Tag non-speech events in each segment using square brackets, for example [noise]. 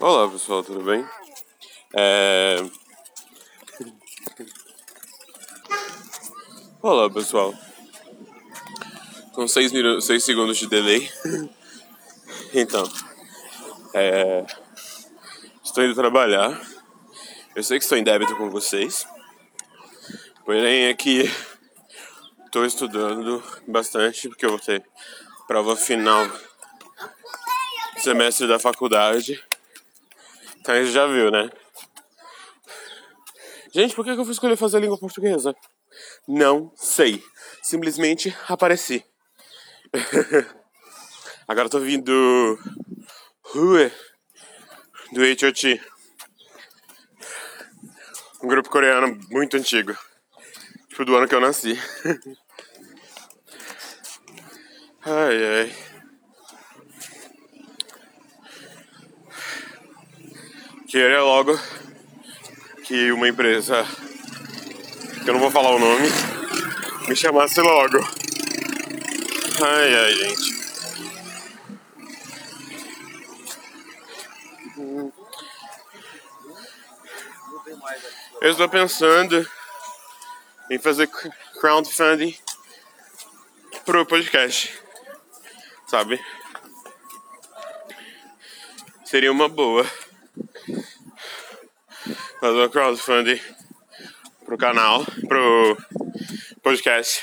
Olá pessoal, tudo bem? É... Olá pessoal. Com 6 minutos, seis segundos de delay. [laughs] então, é... estou indo trabalhar. Eu sei que estou em débito com vocês. Porém é que estou estudando bastante porque eu vou ter prova final semestre da faculdade. Então você já viu, né? Gente, por que eu fui escolher fazer língua portuguesa? Não sei. Simplesmente apareci. [laughs] Agora eu tô vindo do H.O.T. Um grupo coreano muito antigo. Tipo, do ano que eu nasci. [laughs] ai, ai. Queria logo que uma empresa, que eu não vou falar o nome, me chamasse logo. Ai, ai, gente. Eu estou pensando em fazer crowdfunding pro podcast, sabe? Seria uma boa fazer um crowdfunding pro canal, pro podcast.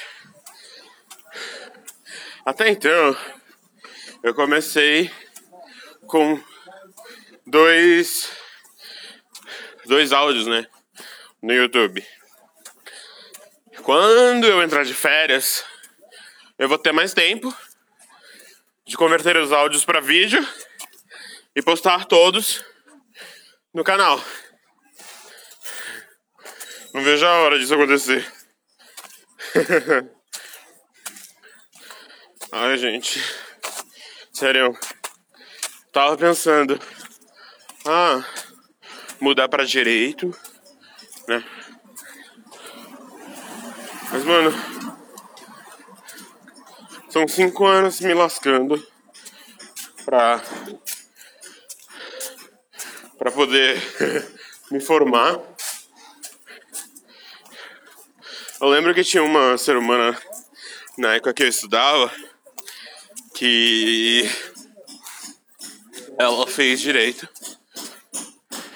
Até então, eu comecei com dois dois áudios, né, no YouTube. Quando eu entrar de férias, eu vou ter mais tempo de converter os áudios para vídeo e postar todos no canal. Não vejo a hora disso acontecer. [laughs] Ai, gente. Sério. Tava pensando. Ah, mudar pra direito, né? Mas, mano. São cinco anos me lascando pra. pra poder [laughs] me formar. Eu lembro que tinha uma ser humana na época que eu estudava que ela fez direito.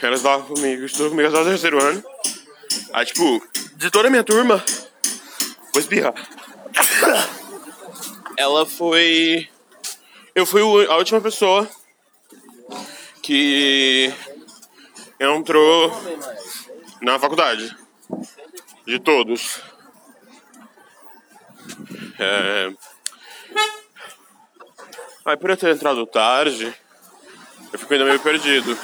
Ela estava comigo, estudou comigo até o terceiro ano. Aí, tipo, de toda a minha turma, vou espirrar. Ela foi. Eu fui a última pessoa que entrou na faculdade. De todos. É... Aí por eu ter entrado tarde, eu fico ainda meio perdido.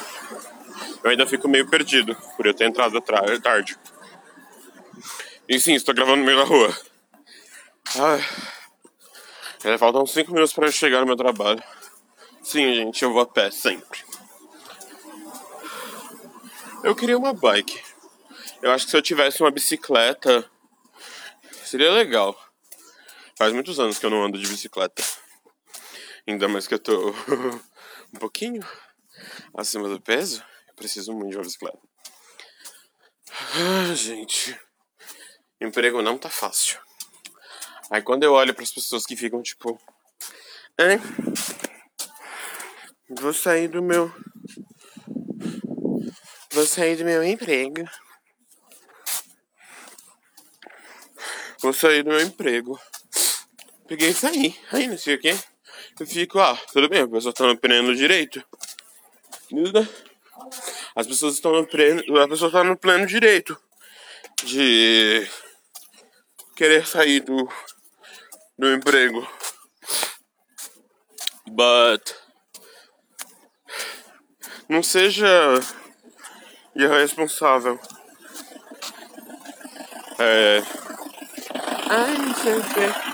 Eu ainda fico meio perdido por eu ter entrado tarde. E sim, estou gravando no meio da rua. Ai. É, faltam 5 minutos para eu chegar no meu trabalho. Sim, gente, eu vou a pé sempre. Eu queria uma bike. Eu acho que se eu tivesse uma bicicleta, seria legal. Faz muitos anos que eu não ando de bicicleta. Ainda mais que eu tô [laughs] um pouquinho acima do peso. Eu preciso muito de uma bicicleta. Ah, gente. Emprego não tá fácil. Aí quando eu olho para as pessoas que ficam tipo. É, vou sair do meu. Vou sair do meu emprego. Vou sair do meu emprego peguei e saí. Aí não sei o que. Eu fico, ah, tudo bem, a pessoa tá no pleno direito. As pessoas estão no pleno. A pessoa tá no pleno direito de querer sair do, do emprego. But não seja irresponsável. É. Ai, não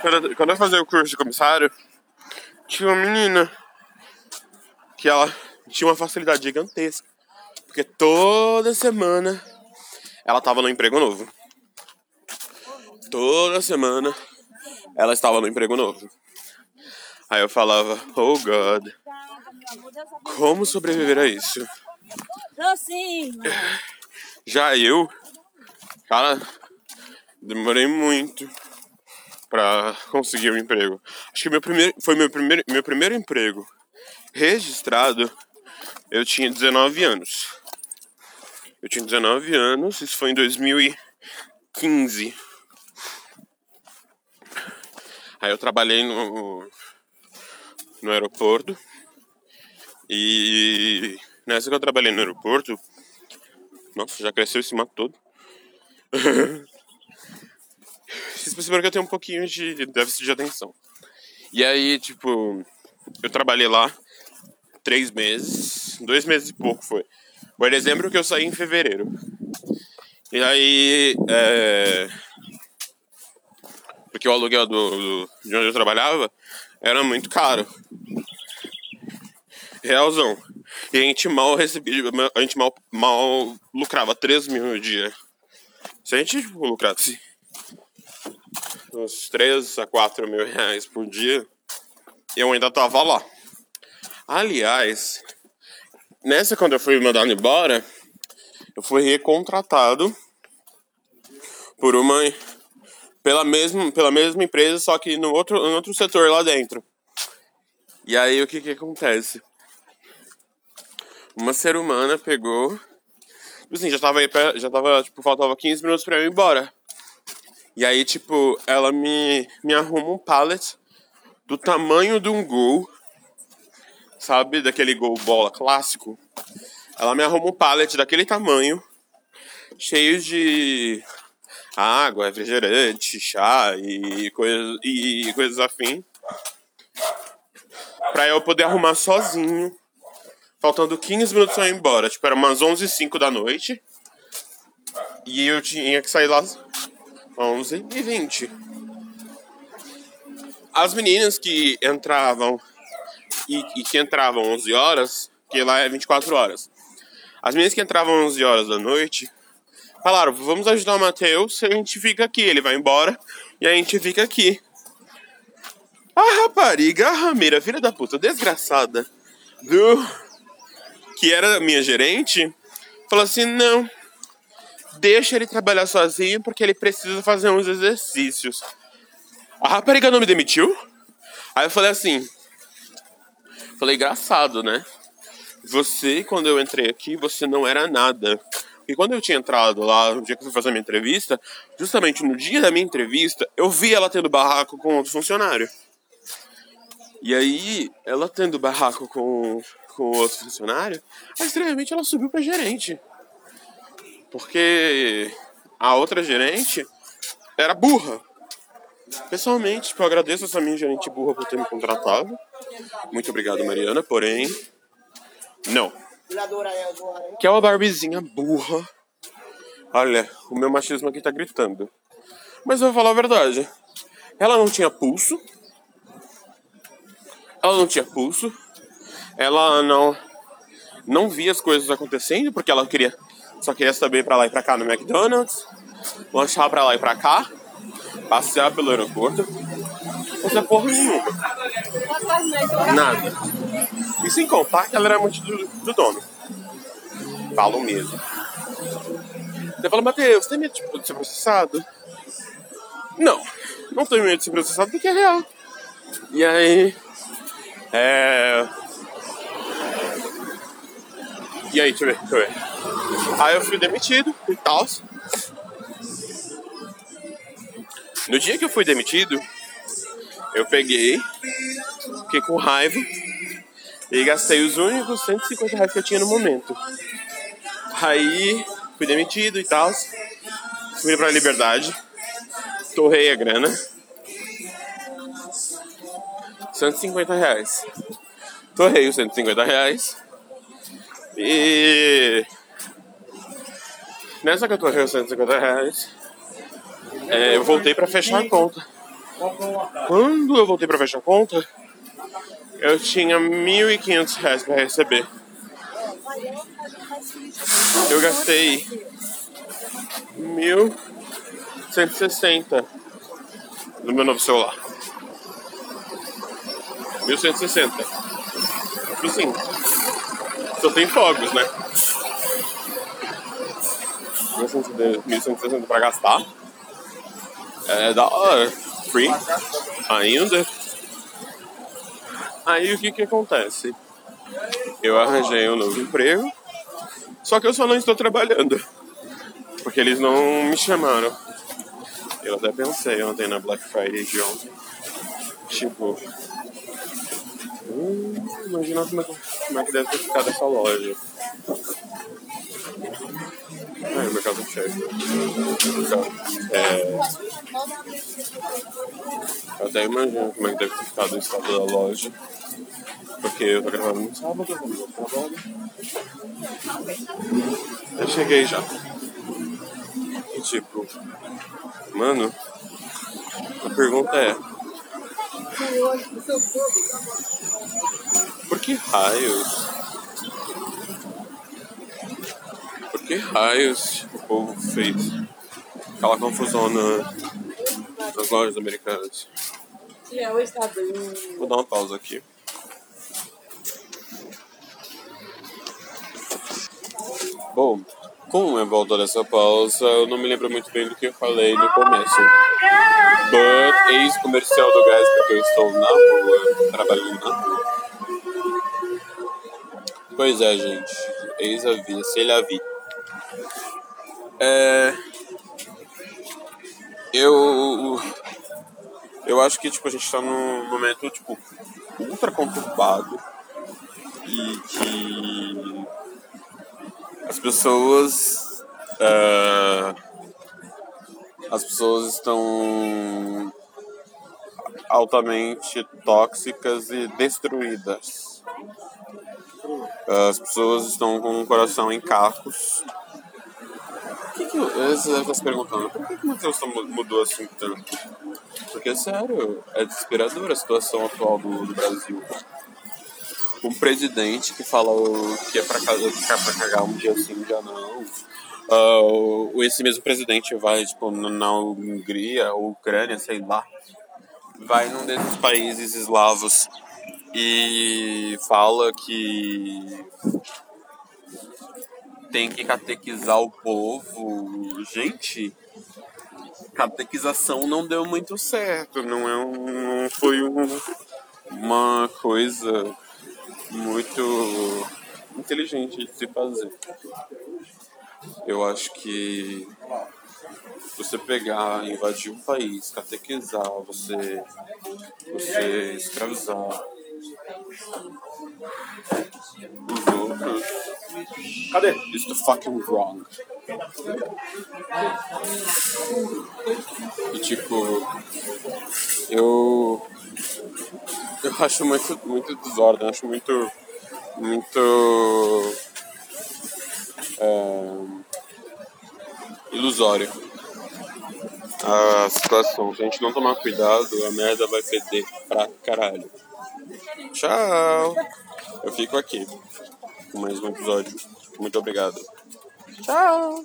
sei o que. Quando eu fazia o curso de comissário, tinha uma menina que ela tinha uma facilidade gigantesca. Porque toda semana ela tava no emprego novo. Toda semana ela estava no emprego novo. Aí eu falava, oh God, Como sobreviver a isso? Já eu, cara, demorei muito pra conseguir um emprego. Acho que meu primeiro, foi meu primeiro, meu primeiro emprego registrado, eu tinha 19 anos. Eu tinha 19 anos, isso foi em 2015. Aí eu trabalhei no, no aeroporto. E nessa que eu trabalhei no aeroporto, nossa, já cresceu esse mato todo. [laughs] Vocês perceberam que eu tenho um pouquinho de déficit de atenção. E aí, tipo, eu trabalhei lá três meses, dois meses e pouco foi. Foi dezembro que eu saí em fevereiro. E aí, é... porque o aluguel do, do, de onde eu trabalhava era muito caro. Realzão. E a gente mal recebia, a gente mal, mal lucrava 3 mil no dia. Se a gente tipo, lucrasse uns 3 a 4 mil reais por dia, eu ainda tava lá. Aliás, nessa quando eu fui mandado embora, eu fui recontratado por uma pela mesma pela mesma empresa, só que no outro no outro setor lá dentro. E aí o que que acontece? Uma ser humana pegou, tipo assim, já tava aí, já tava, tipo, faltava 15 minutos para eu ir embora. E aí, tipo, ela me me arruma um pallet do tamanho de um gol sabe? Daquele gol bola clássico. Ela me arruma um pallet daquele tamanho, cheio de água, refrigerante, chá e, coisa, e coisas afim. Pra eu poder arrumar sozinho. Faltando 15 minutos pra eu ir embora. Tipo, era umas 11 h 05 da noite. E eu tinha que sair lá 11 e 20 As meninas que entravam e, e que entravam 11 horas, que lá é 24 horas. As meninas que entravam 11 horas da noite falaram: vamos ajudar o Matheus, a gente fica aqui. Ele vai embora e a gente fica aqui. A rapariga, a rameira, filha da puta, desgraçada, do que era minha gerente, falou assim: não, deixa ele trabalhar sozinho porque ele precisa fazer uns exercícios. A rapariga não me demitiu? Aí eu falei assim: Falei, engraçado, né? Você, quando eu entrei aqui, você não era nada. E quando eu tinha entrado lá, no dia que eu fui fazer a minha entrevista, justamente no dia da minha entrevista, eu vi ela tendo barraco com outro funcionário. E aí, ela tendo barraco com, com outro funcionário, aí, estranhamente ela subiu pra gerente. Porque a outra gerente era burra. Pessoalmente, tipo, eu agradeço essa minha gerente burra por ter me contratado. Muito obrigado, Mariana, porém. Não. Que é uma barbizinha burra. Olha, o meu machismo aqui tá gritando. Mas eu vou falar a verdade. Ela não tinha pulso. Ela não tinha pulso. Ela não não via as coisas acontecendo porque ela queria só queria saber para lá e para cá no McDonald's, lanchar para lá e para cá passear pelo aeroporto, fazer porra nenhuma. Nada. E sem contar que ela era muito do, do dono. Falo mesmo. Você fala, Matheus, tem medo de ser processado? Não, não tenho medo de ser processado porque é real. E aí. É. E aí, deixa eu ver, deixa eu ver. Aí eu fui demitido e tal. No dia que eu fui demitido, eu peguei, fiquei com raiva e gastei os únicos 150 reais que eu tinha no momento. Aí fui demitido e tal, fui pra liberdade, torrei a grana. 150 reais. Torrei os 150 reais. E nessa que eu torrei os 150 reais, é, eu voltei para fechar a conta. Quando eu voltei para fechar a conta, eu tinha R$ 1.500 para receber. Eu gastei 1.160 no meu novo celular. 1.160. tipo assim, só tem fogos, né? 1.160 pra gastar. É da hora. Free. Ainda. Aí o que que acontece? Eu arranjei um novo emprego, só que eu só não estou trabalhando. Porque eles não me chamaram. Eu até pensei ontem na Black Friday de ontem. Tipo. Hum, imagina como é, que, como é que deve ter ficado essa loja. Ai, meu caso cheio. É. Eu até imagino como é que deve ter ficado o estado da loja. Porque eu tô gravando no sábado, eu trabalho. Eu cheguei já. E tipo, mano, a pergunta é. Por que raios? Por que raios o povo fez aquela confusão na, nas lojas americanas? Vou dar uma pausa aqui. Bom, com a volta dessa pausa, eu não me lembro muito bem do que eu falei no começo. But, ex-comercial do gás, porque eu estou na rua, trabalhando na rua. Pois é, gente. Eis a vida, se ele a vi. É... Eu... Eu acho que, tipo, a gente tá num momento, tipo, ultra conturbado. E que as pessoas uh, as pessoas estão altamente tóxicas e destruídas as pessoas estão com o coração em cacos que que, você deve estar se perguntando por que, que o Matheus mudou assim tanto porque sério é desesperadora a situação atual do, do Brasil um presidente que fala que é pra, pra cagar um dia sim, um dia não. Uh, esse mesmo presidente vai, tipo, na Hungria, ou Ucrânia, sei lá, vai num desses países eslavos e fala que tem que catequizar o povo. Gente, catequização não deu muito certo, não, é um, não foi um, uma coisa muito inteligente de se fazer. Eu acho que você pegar, invadir um país, catequizar, você, você escravizar os outros. Cadê? It's the fucking wrong. E tipo, eu eu acho muito, muito desordem, acho muito, muito é, ilusório a situação. Se a gente não tomar cuidado, a merda vai feder pra caralho. Tchau! Eu fico aqui mais um episódio. Muito obrigado. Tchau!